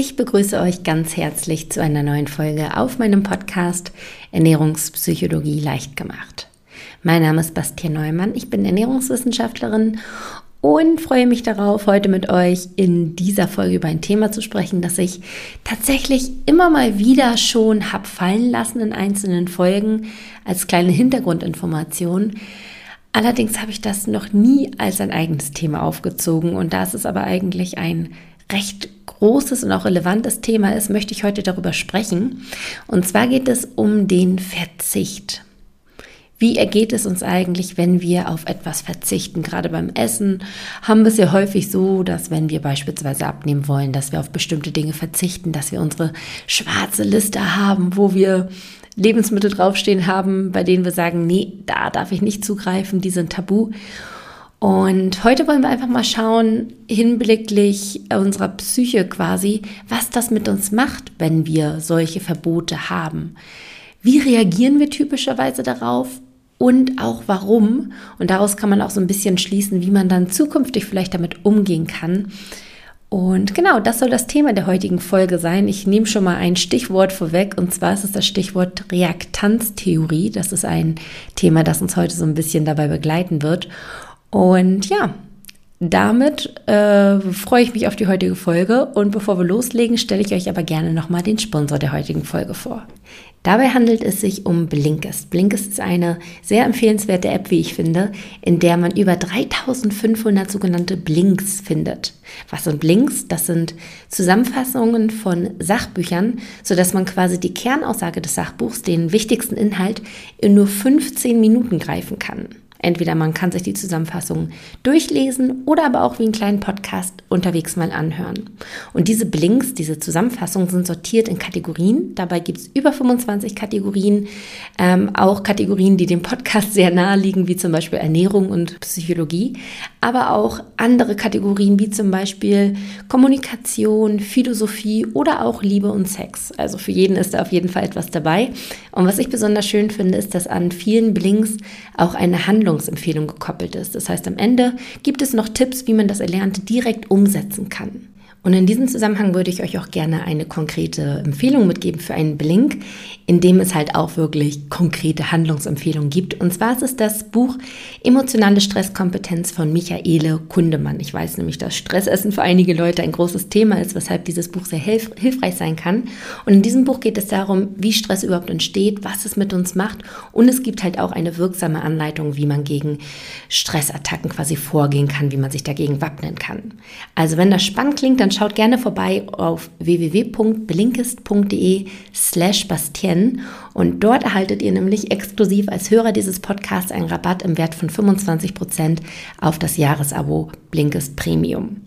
Ich begrüße euch ganz herzlich zu einer neuen Folge auf meinem Podcast Ernährungspsychologie leicht gemacht. Mein Name ist Bastian Neumann, ich bin Ernährungswissenschaftlerin und freue mich darauf, heute mit euch in dieser Folge über ein Thema zu sprechen, das ich tatsächlich immer mal wieder schon habe fallen lassen in einzelnen Folgen als kleine Hintergrundinformation. Allerdings habe ich das noch nie als ein eigenes Thema aufgezogen und da ist es aber eigentlich ein recht großes und auch relevantes Thema ist, möchte ich heute darüber sprechen. Und zwar geht es um den Verzicht. Wie ergeht es uns eigentlich, wenn wir auf etwas verzichten? Gerade beim Essen haben wir es ja häufig so, dass wenn wir beispielsweise abnehmen wollen, dass wir auf bestimmte Dinge verzichten, dass wir unsere schwarze Liste haben, wo wir Lebensmittel draufstehen haben, bei denen wir sagen, nee, da darf ich nicht zugreifen, die sind tabu. Und heute wollen wir einfach mal schauen, hinblicklich unserer Psyche quasi, was das mit uns macht, wenn wir solche Verbote haben. Wie reagieren wir typischerweise darauf und auch warum? Und daraus kann man auch so ein bisschen schließen, wie man dann zukünftig vielleicht damit umgehen kann. Und genau, das soll das Thema der heutigen Folge sein. Ich nehme schon mal ein Stichwort vorweg und zwar ist es das Stichwort Reaktanztheorie. Das ist ein Thema, das uns heute so ein bisschen dabei begleiten wird. Und ja, damit äh, freue ich mich auf die heutige Folge und bevor wir loslegen, stelle ich euch aber gerne nochmal den Sponsor der heutigen Folge vor. Dabei handelt es sich um Blinkist. Blinkist ist eine sehr empfehlenswerte App, wie ich finde, in der man über 3500 sogenannte Blinks findet. Was sind Blinks? Das sind Zusammenfassungen von Sachbüchern, sodass man quasi die Kernaussage des Sachbuchs, den wichtigsten Inhalt, in nur 15 Minuten greifen kann. Entweder man kann sich die Zusammenfassung durchlesen oder aber auch wie einen kleinen Podcast unterwegs mal anhören. Und diese Blinks, diese Zusammenfassungen sind sortiert in Kategorien. Dabei gibt es über 25 Kategorien, ähm, auch Kategorien, die dem Podcast sehr nahe liegen, wie zum Beispiel Ernährung und Psychologie, aber auch andere Kategorien wie zum Beispiel Kommunikation, Philosophie oder auch Liebe und Sex. Also für jeden ist da auf jeden Fall etwas dabei. Und was ich besonders schön finde, ist, dass an vielen Blinks auch eine Handlung Handlungsempfehlung gekoppelt ist. Das heißt, am Ende gibt es noch Tipps, wie man das Erlernte direkt umsetzen kann. Und in diesem Zusammenhang würde ich euch auch gerne eine konkrete Empfehlung mitgeben für einen Blink, in dem es halt auch wirklich konkrete Handlungsempfehlungen gibt. Und zwar ist es das Buch Emotionale Stresskompetenz von Michaele Kundemann. Ich weiß nämlich, dass Stressessen für einige Leute ein großes Thema ist, weshalb dieses Buch sehr hilf hilfreich sein kann. Und in diesem Buch geht es darum, wie Stress überhaupt entsteht, was es mit uns macht. Und es gibt halt auch eine wirksame Anleitung, wie man gegen Stressattacken quasi vorgehen kann, wie man sich dagegen wappnen kann. Also wenn das spannend klingt, dann dann schaut gerne vorbei auf www.blinkist.de slash Bastien und dort erhaltet ihr nämlich exklusiv als Hörer dieses Podcasts einen Rabatt im Wert von 25% auf das Jahresabo Blinkist Premium.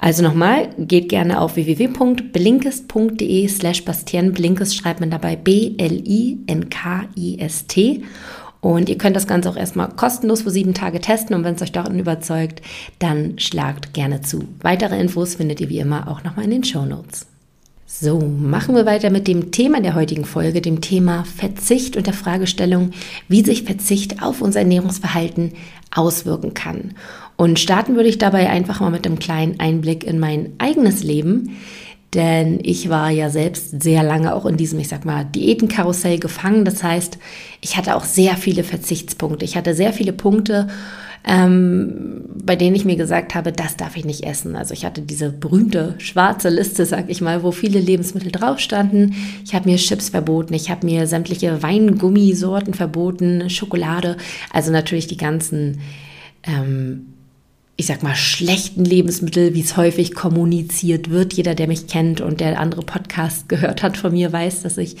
Also nochmal, geht gerne auf www.blinkist.de slash Bastien. Blinkist schreibt man dabei B-L-I-N-K-I-S-T und ihr könnt das Ganze auch erstmal kostenlos für sieben Tage testen und wenn es euch darin überzeugt, dann schlagt gerne zu. Weitere Infos findet ihr wie immer auch nochmal in den Show Notes. So, machen wir weiter mit dem Thema der heutigen Folge, dem Thema Verzicht und der Fragestellung, wie sich Verzicht auf unser Ernährungsverhalten auswirken kann. Und starten würde ich dabei einfach mal mit einem kleinen Einblick in mein eigenes Leben. Denn ich war ja selbst sehr lange auch in diesem, ich sag mal, Diätenkarussell gefangen. Das heißt, ich hatte auch sehr viele Verzichtspunkte. Ich hatte sehr viele Punkte, ähm, bei denen ich mir gesagt habe, das darf ich nicht essen. Also ich hatte diese berühmte schwarze Liste, sag ich mal, wo viele Lebensmittel drauf standen. Ich habe mir Chips verboten, ich habe mir sämtliche Weingummisorten verboten, Schokolade, also natürlich die ganzen ähm, ich sag mal, schlechten Lebensmittel, wie es häufig kommuniziert wird. Jeder, der mich kennt und der andere Podcasts gehört hat von mir, weiß, dass ich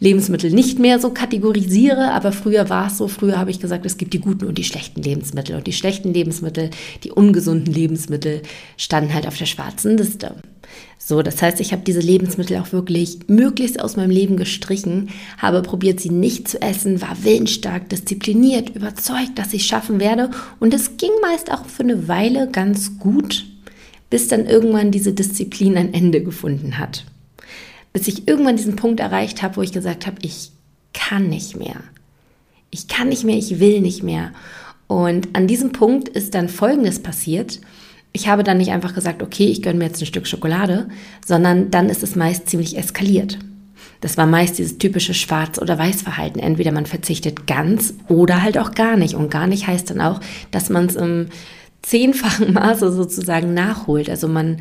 Lebensmittel nicht mehr so kategorisiere, aber früher war es so, früher habe ich gesagt, es gibt die guten und die schlechten Lebensmittel und die schlechten Lebensmittel, die ungesunden Lebensmittel standen halt auf der schwarzen Liste. So, das heißt, ich habe diese Lebensmittel auch wirklich möglichst aus meinem Leben gestrichen, habe probiert, sie nicht zu essen, war willensstark, diszipliniert, überzeugt, dass ich es schaffen werde. Und es ging meist auch für eine Weile ganz gut, bis dann irgendwann diese Disziplin ein Ende gefunden hat. Bis ich irgendwann diesen Punkt erreicht habe, wo ich gesagt habe, ich kann nicht mehr. Ich kann nicht mehr, ich will nicht mehr. Und an diesem Punkt ist dann Folgendes passiert. ich habe dann nicht einfach gesagt, okay, ich gönne mir jetzt ein Stück Schokolade, sondern dann ist es meist ziemlich eskaliert. Das war meist dieses typische Schwarz- oder Weiß-Verhalten. Entweder man verzichtet ganz oder halt auch gar nicht. Und gar nicht heißt dann auch, dass man es im zehnfachen Maße sozusagen nachholt. Also man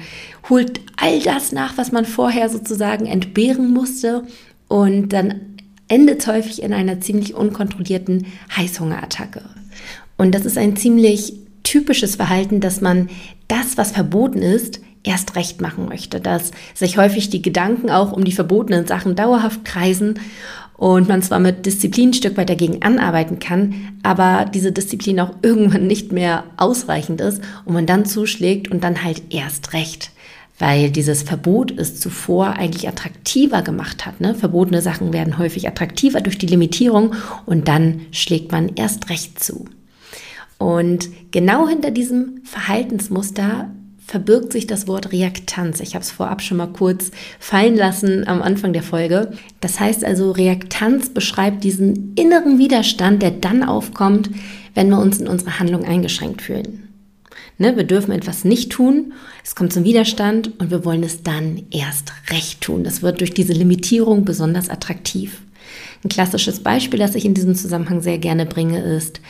holt all das nach, was man vorher sozusagen entbehren musste und dann endet häufig in einer ziemlich unkontrollierten Heißhungerattacke. Und das ist ein ziemlich typisches Verhalten, dass man das, was verboten ist, erst recht machen möchte, dass sich häufig die Gedanken auch um die verbotenen Sachen dauerhaft kreisen und man zwar mit Disziplin ein Stück weit dagegen anarbeiten kann, aber diese Disziplin auch irgendwann nicht mehr ausreichend ist und man dann zuschlägt und dann halt erst recht. Weil dieses Verbot es zuvor eigentlich attraktiver gemacht hat. Ne? Verbotene Sachen werden häufig attraktiver durch die Limitierung und dann schlägt man erst recht zu. Und genau hinter diesem Verhaltensmuster verbirgt sich das Wort Reaktanz. Ich habe es vorab schon mal kurz fallen lassen am Anfang der Folge. Das heißt also, Reaktanz beschreibt diesen inneren Widerstand, der dann aufkommt, wenn wir uns in unserer Handlung eingeschränkt fühlen. Ne, wir dürfen etwas nicht tun, es kommt zum Widerstand und wir wollen es dann erst recht tun. Das wird durch diese Limitierung besonders attraktiv. Ein klassisches Beispiel, das ich in diesem Zusammenhang sehr gerne bringe, ist,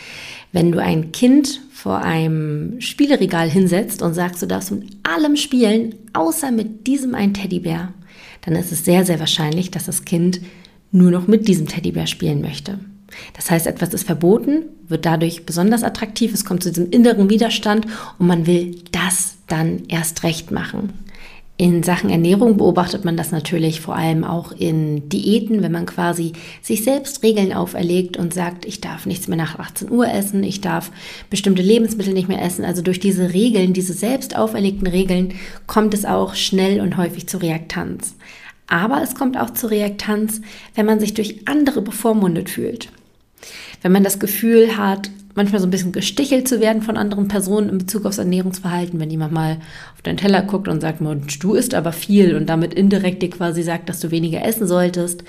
wenn du ein Kind vor einem Spieleregal hinsetzt und sagst, du darfst mit allem spielen, außer mit diesem einen Teddybär, dann ist es sehr, sehr wahrscheinlich, dass das Kind nur noch mit diesem Teddybär spielen möchte. Das heißt, etwas ist verboten, wird dadurch besonders attraktiv, es kommt zu diesem inneren Widerstand und man will das dann erst recht machen. In Sachen Ernährung beobachtet man das natürlich vor allem auch in Diäten, wenn man quasi sich selbst Regeln auferlegt und sagt, ich darf nichts mehr nach 18 Uhr essen, ich darf bestimmte Lebensmittel nicht mehr essen. Also durch diese Regeln, diese selbst auferlegten Regeln, kommt es auch schnell und häufig zu Reaktanz. Aber es kommt auch zu Reaktanz, wenn man sich durch andere bevormundet fühlt. Wenn man das Gefühl hat, manchmal so ein bisschen gestichelt zu werden von anderen Personen in Bezug aufs Ernährungsverhalten, wenn jemand mal auf deinen Teller guckt und sagt, du isst aber viel und damit indirekt dir quasi sagt, dass du weniger essen solltest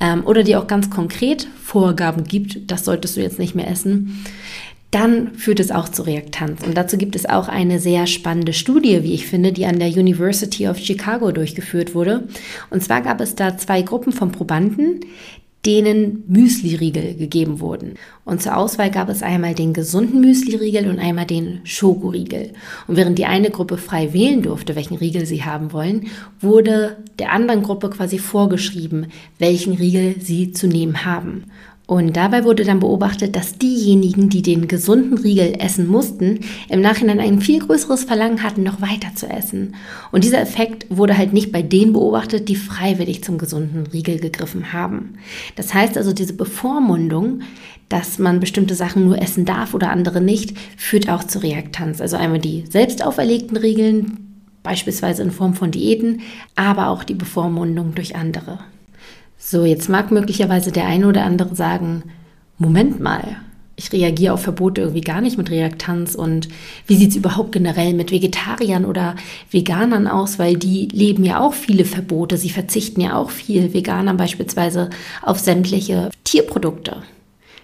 ähm, oder dir auch ganz konkret Vorgaben gibt, das solltest du jetzt nicht mehr essen dann führt es auch zu Reaktanz. Und dazu gibt es auch eine sehr spannende Studie, wie ich finde, die an der University of Chicago durchgeführt wurde. Und zwar gab es da zwei Gruppen von Probanden, denen Müsli-Riegel gegeben wurden. Und zur Auswahl gab es einmal den gesunden Müsli-Riegel und einmal den Schokoriegel. Und während die eine Gruppe frei wählen durfte, welchen Riegel sie haben wollen, wurde der anderen Gruppe quasi vorgeschrieben, welchen Riegel sie zu nehmen haben. Und dabei wurde dann beobachtet, dass diejenigen, die den gesunden Riegel essen mussten, im Nachhinein ein viel größeres Verlangen hatten, noch weiter zu essen. Und dieser Effekt wurde halt nicht bei denen beobachtet, die freiwillig zum gesunden Riegel gegriffen haben. Das heißt also, diese Bevormundung, dass man bestimmte Sachen nur essen darf oder andere nicht, führt auch zu Reaktanz. Also einmal die selbst auferlegten Regeln, beispielsweise in Form von Diäten, aber auch die Bevormundung durch andere. So, jetzt mag möglicherweise der eine oder andere sagen, Moment mal, ich reagiere auf Verbote irgendwie gar nicht mit Reaktanz und wie sieht es überhaupt generell mit Vegetariern oder Veganern aus, weil die leben ja auch viele Verbote, sie verzichten ja auch viel, Veganer beispielsweise, auf sämtliche Tierprodukte.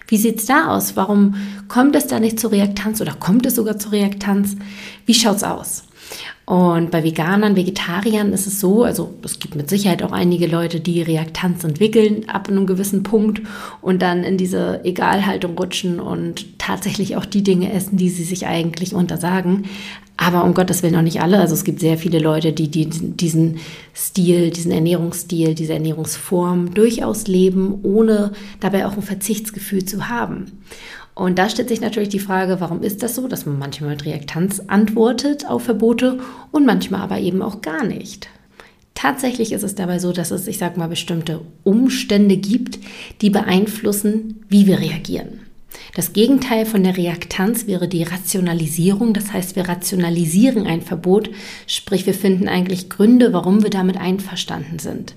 Wie sieht es da aus? Warum kommt es da nicht zur Reaktanz oder kommt es sogar zur Reaktanz? Wie schaut es aus? Und bei Veganern, Vegetariern ist es so, also es gibt mit Sicherheit auch einige Leute, die Reaktanz entwickeln ab einem gewissen Punkt und dann in diese Egalhaltung rutschen und tatsächlich auch die Dinge essen, die sie sich eigentlich untersagen. Aber um Gottes Willen auch nicht alle. Also es gibt sehr viele Leute, die diesen Stil, diesen Ernährungsstil, diese Ernährungsform durchaus leben, ohne dabei auch ein Verzichtsgefühl zu haben. Und da stellt sich natürlich die Frage, warum ist das so, dass man manchmal mit Reaktanz antwortet auf Verbote und manchmal aber eben auch gar nicht. Tatsächlich ist es dabei so, dass es, ich sage mal, bestimmte Umstände gibt, die beeinflussen, wie wir reagieren. Das Gegenteil von der Reaktanz wäre die Rationalisierung. Das heißt, wir rationalisieren ein Verbot, sprich wir finden eigentlich Gründe, warum wir damit einverstanden sind.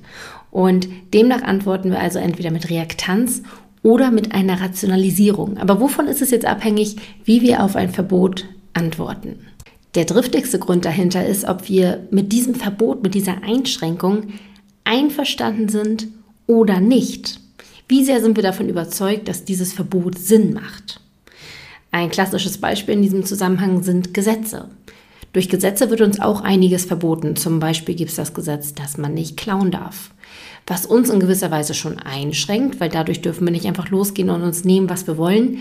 Und demnach antworten wir also entweder mit Reaktanz oder mit einer Rationalisierung. Aber wovon ist es jetzt abhängig, wie wir auf ein Verbot antworten? Der driftigste Grund dahinter ist, ob wir mit diesem Verbot, mit dieser Einschränkung einverstanden sind oder nicht. Wie sehr sind wir davon überzeugt, dass dieses Verbot Sinn macht? Ein klassisches Beispiel in diesem Zusammenhang sind Gesetze. Durch Gesetze wird uns auch einiges verboten. Zum Beispiel gibt es das Gesetz, dass man nicht klauen darf. Was uns in gewisser Weise schon einschränkt, weil dadurch dürfen wir nicht einfach losgehen und uns nehmen, was wir wollen.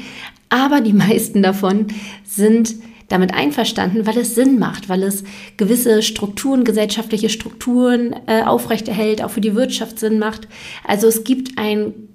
Aber die meisten davon sind damit einverstanden, weil es Sinn macht, weil es gewisse Strukturen, gesellschaftliche Strukturen äh, aufrechterhält, auch für die Wirtschaft Sinn macht. Also es gibt einen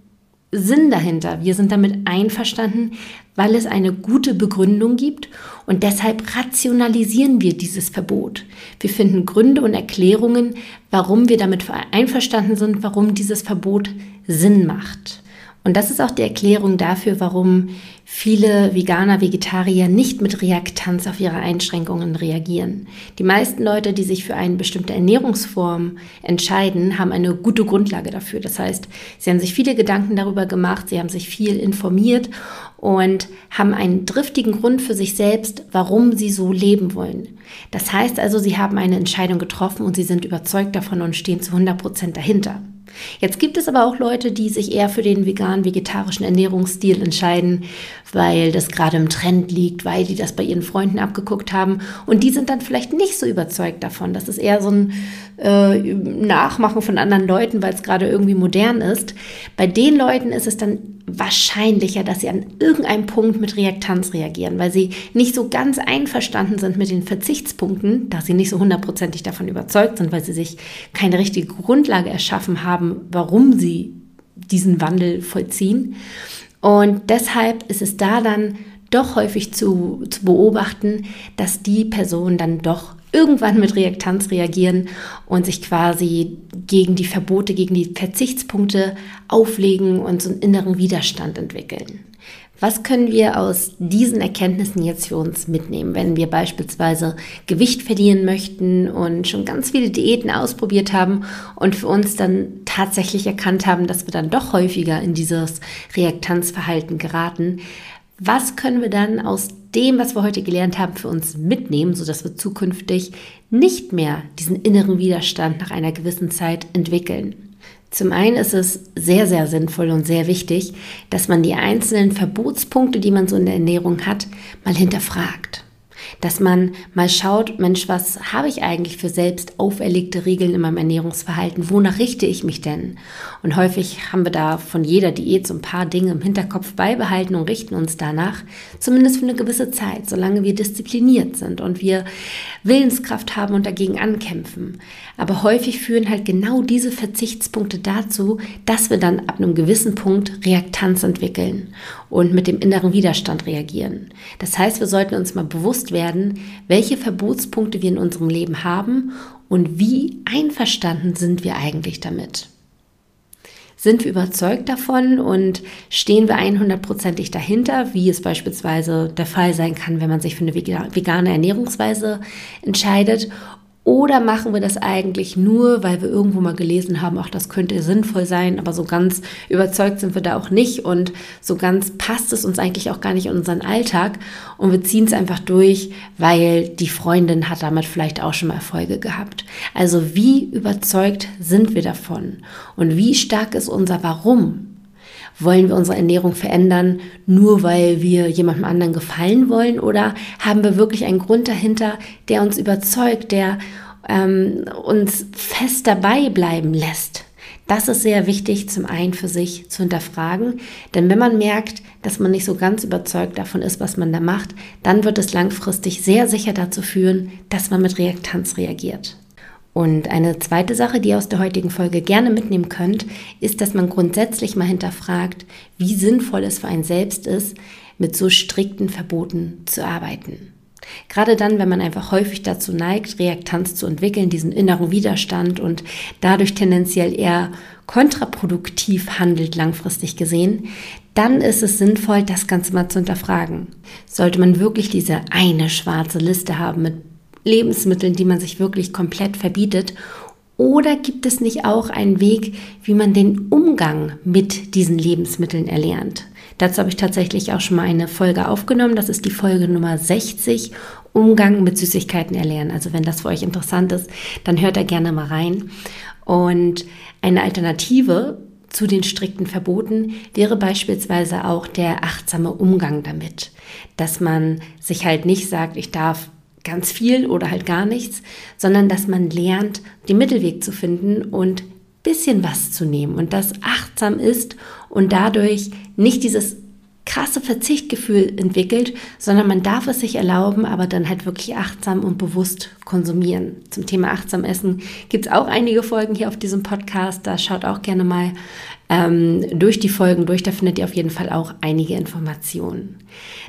Sinn dahinter. Wir sind damit einverstanden, weil es eine gute Begründung gibt und deshalb rationalisieren wir dieses Verbot. Wir finden Gründe und Erklärungen, warum wir damit einverstanden sind, warum dieses Verbot Sinn macht. Und das ist auch die Erklärung dafür, warum viele Veganer, Vegetarier nicht mit Reaktanz auf ihre Einschränkungen reagieren. Die meisten Leute, die sich für eine bestimmte Ernährungsform entscheiden, haben eine gute Grundlage dafür. Das heißt, sie haben sich viele Gedanken darüber gemacht, sie haben sich viel informiert und haben einen driftigen Grund für sich selbst, warum sie so leben wollen. Das heißt also, sie haben eine Entscheidung getroffen und sie sind überzeugt davon und stehen zu 100 Prozent dahinter. Jetzt gibt es aber auch Leute, die sich eher für den vegan-vegetarischen Ernährungsstil entscheiden, weil das gerade im Trend liegt, weil die das bei ihren Freunden abgeguckt haben. Und die sind dann vielleicht nicht so überzeugt davon. Das ist eher so ein äh, Nachmachen von anderen Leuten, weil es gerade irgendwie modern ist. Bei den Leuten ist es dann wahrscheinlicher, dass sie an irgendeinem Punkt mit Reaktanz reagieren, weil sie nicht so ganz einverstanden sind mit den Verzichtspunkten, da sie nicht so hundertprozentig davon überzeugt sind, weil sie sich keine richtige Grundlage erschaffen haben, warum sie diesen Wandel vollziehen. Und deshalb ist es da dann doch häufig zu, zu beobachten, dass die Personen dann doch irgendwann mit Reaktanz reagieren und sich quasi gegen die Verbote, gegen die Verzichtspunkte auflegen und so einen inneren Widerstand entwickeln. Was können wir aus diesen Erkenntnissen jetzt für uns mitnehmen, wenn wir beispielsweise Gewicht verlieren möchten und schon ganz viele Diäten ausprobiert haben und für uns dann tatsächlich erkannt haben, dass wir dann doch häufiger in dieses Reaktanzverhalten geraten? Was können wir dann aus dem, was wir heute gelernt haben, für uns mitnehmen, sodass wir zukünftig nicht mehr diesen inneren Widerstand nach einer gewissen Zeit entwickeln? Zum einen ist es sehr, sehr sinnvoll und sehr wichtig, dass man die einzelnen Verbotspunkte, die man so in der Ernährung hat, mal hinterfragt dass man mal schaut, Mensch, was habe ich eigentlich für selbst auferlegte Regeln in meinem Ernährungsverhalten? Wonach richte ich mich denn? Und häufig haben wir da von jeder Diät so ein paar Dinge im Hinterkopf beibehalten und richten uns danach, zumindest für eine gewisse Zeit, solange wir diszipliniert sind und wir Willenskraft haben und dagegen ankämpfen. Aber häufig führen halt genau diese Verzichtspunkte dazu, dass wir dann ab einem gewissen Punkt Reaktanz entwickeln und mit dem inneren Widerstand reagieren. Das heißt, wir sollten uns mal bewusst werden, welche Verbotspunkte wir in unserem Leben haben und wie einverstanden sind wir eigentlich damit. Sind wir überzeugt davon und stehen wir 100%ig dahinter, wie es beispielsweise der Fall sein kann, wenn man sich für eine vegane Ernährungsweise entscheidet? Oder machen wir das eigentlich nur, weil wir irgendwo mal gelesen haben, ach, das könnte sinnvoll sein, aber so ganz überzeugt sind wir da auch nicht und so ganz passt es uns eigentlich auch gar nicht in unseren Alltag und wir ziehen es einfach durch, weil die Freundin hat damit vielleicht auch schon mal Erfolge gehabt. Also wie überzeugt sind wir davon und wie stark ist unser Warum? Wollen wir unsere Ernährung verändern, nur weil wir jemandem anderen gefallen wollen? Oder haben wir wirklich einen Grund dahinter, der uns überzeugt, der ähm, uns fest dabei bleiben lässt? Das ist sehr wichtig, zum einen für sich zu hinterfragen. Denn wenn man merkt, dass man nicht so ganz überzeugt davon ist, was man da macht, dann wird es langfristig sehr sicher dazu führen, dass man mit Reaktanz reagiert. Und eine zweite Sache, die ihr aus der heutigen Folge gerne mitnehmen könnt, ist, dass man grundsätzlich mal hinterfragt, wie sinnvoll es für einen selbst ist, mit so strikten Verboten zu arbeiten. Gerade dann, wenn man einfach häufig dazu neigt, Reaktanz zu entwickeln, diesen inneren Widerstand und dadurch tendenziell eher kontraproduktiv handelt langfristig gesehen, dann ist es sinnvoll, das Ganze mal zu hinterfragen. Sollte man wirklich diese eine schwarze Liste haben mit Lebensmitteln, die man sich wirklich komplett verbietet? Oder gibt es nicht auch einen Weg, wie man den Umgang mit diesen Lebensmitteln erlernt? Dazu habe ich tatsächlich auch schon mal eine Folge aufgenommen. Das ist die Folge Nummer 60, Umgang mit Süßigkeiten erlernen. Also wenn das für euch interessant ist, dann hört da gerne mal rein. Und eine Alternative zu den strikten Verboten wäre beispielsweise auch der achtsame Umgang damit. Dass man sich halt nicht sagt, ich darf ganz viel oder halt gar nichts, sondern dass man lernt, den Mittelweg zu finden und bisschen was zu nehmen und das achtsam ist und dadurch nicht dieses krasse Verzichtgefühl entwickelt, sondern man darf es sich erlauben, aber dann halt wirklich achtsam und bewusst konsumieren. Zum Thema achtsam Essen gibt es auch einige Folgen hier auf diesem Podcast. Da schaut auch gerne mal ähm, durch die Folgen durch. Da findet ihr auf jeden Fall auch einige Informationen.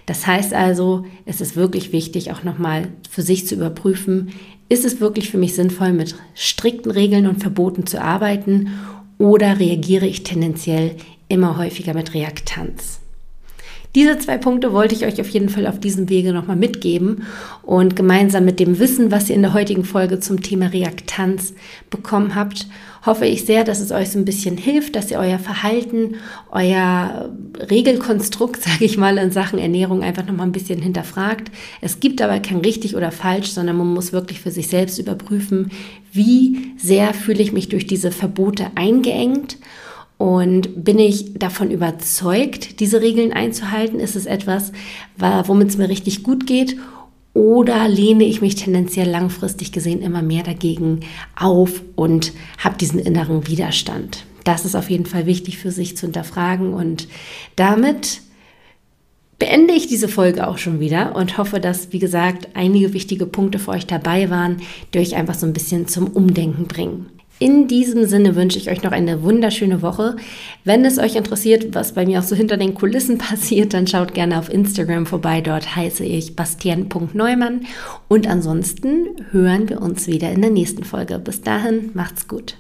Das heißt also, es ist wirklich wichtig, auch nochmal für sich zu überprüfen, ist es wirklich für mich sinnvoll, mit strikten Regeln und Verboten zu arbeiten oder reagiere ich tendenziell immer häufiger mit Reaktanz? Diese zwei Punkte wollte ich euch auf jeden Fall auf diesem Wege nochmal mitgeben und gemeinsam mit dem Wissen, was ihr in der heutigen Folge zum Thema Reaktanz bekommen habt, hoffe ich sehr, dass es euch so ein bisschen hilft, dass ihr euer Verhalten, euer Regelkonstrukt, sage ich mal, in Sachen Ernährung einfach nochmal ein bisschen hinterfragt. Es gibt aber kein richtig oder falsch, sondern man muss wirklich für sich selbst überprüfen, wie sehr fühle ich mich durch diese Verbote eingeengt und bin ich davon überzeugt, diese Regeln einzuhalten? Ist es etwas, womit es mir richtig gut geht? Oder lehne ich mich tendenziell langfristig gesehen immer mehr dagegen auf und habe diesen inneren Widerstand? Das ist auf jeden Fall wichtig für sich zu hinterfragen. Und damit beende ich diese Folge auch schon wieder und hoffe, dass, wie gesagt, einige wichtige Punkte für euch dabei waren, die euch einfach so ein bisschen zum Umdenken bringen. In diesem Sinne wünsche ich euch noch eine wunderschöne Woche. Wenn es euch interessiert, was bei mir auch so hinter den Kulissen passiert, dann schaut gerne auf Instagram vorbei. Dort heiße ich bastian.neumann. Und ansonsten hören wir uns wieder in der nächsten Folge. Bis dahin, macht's gut.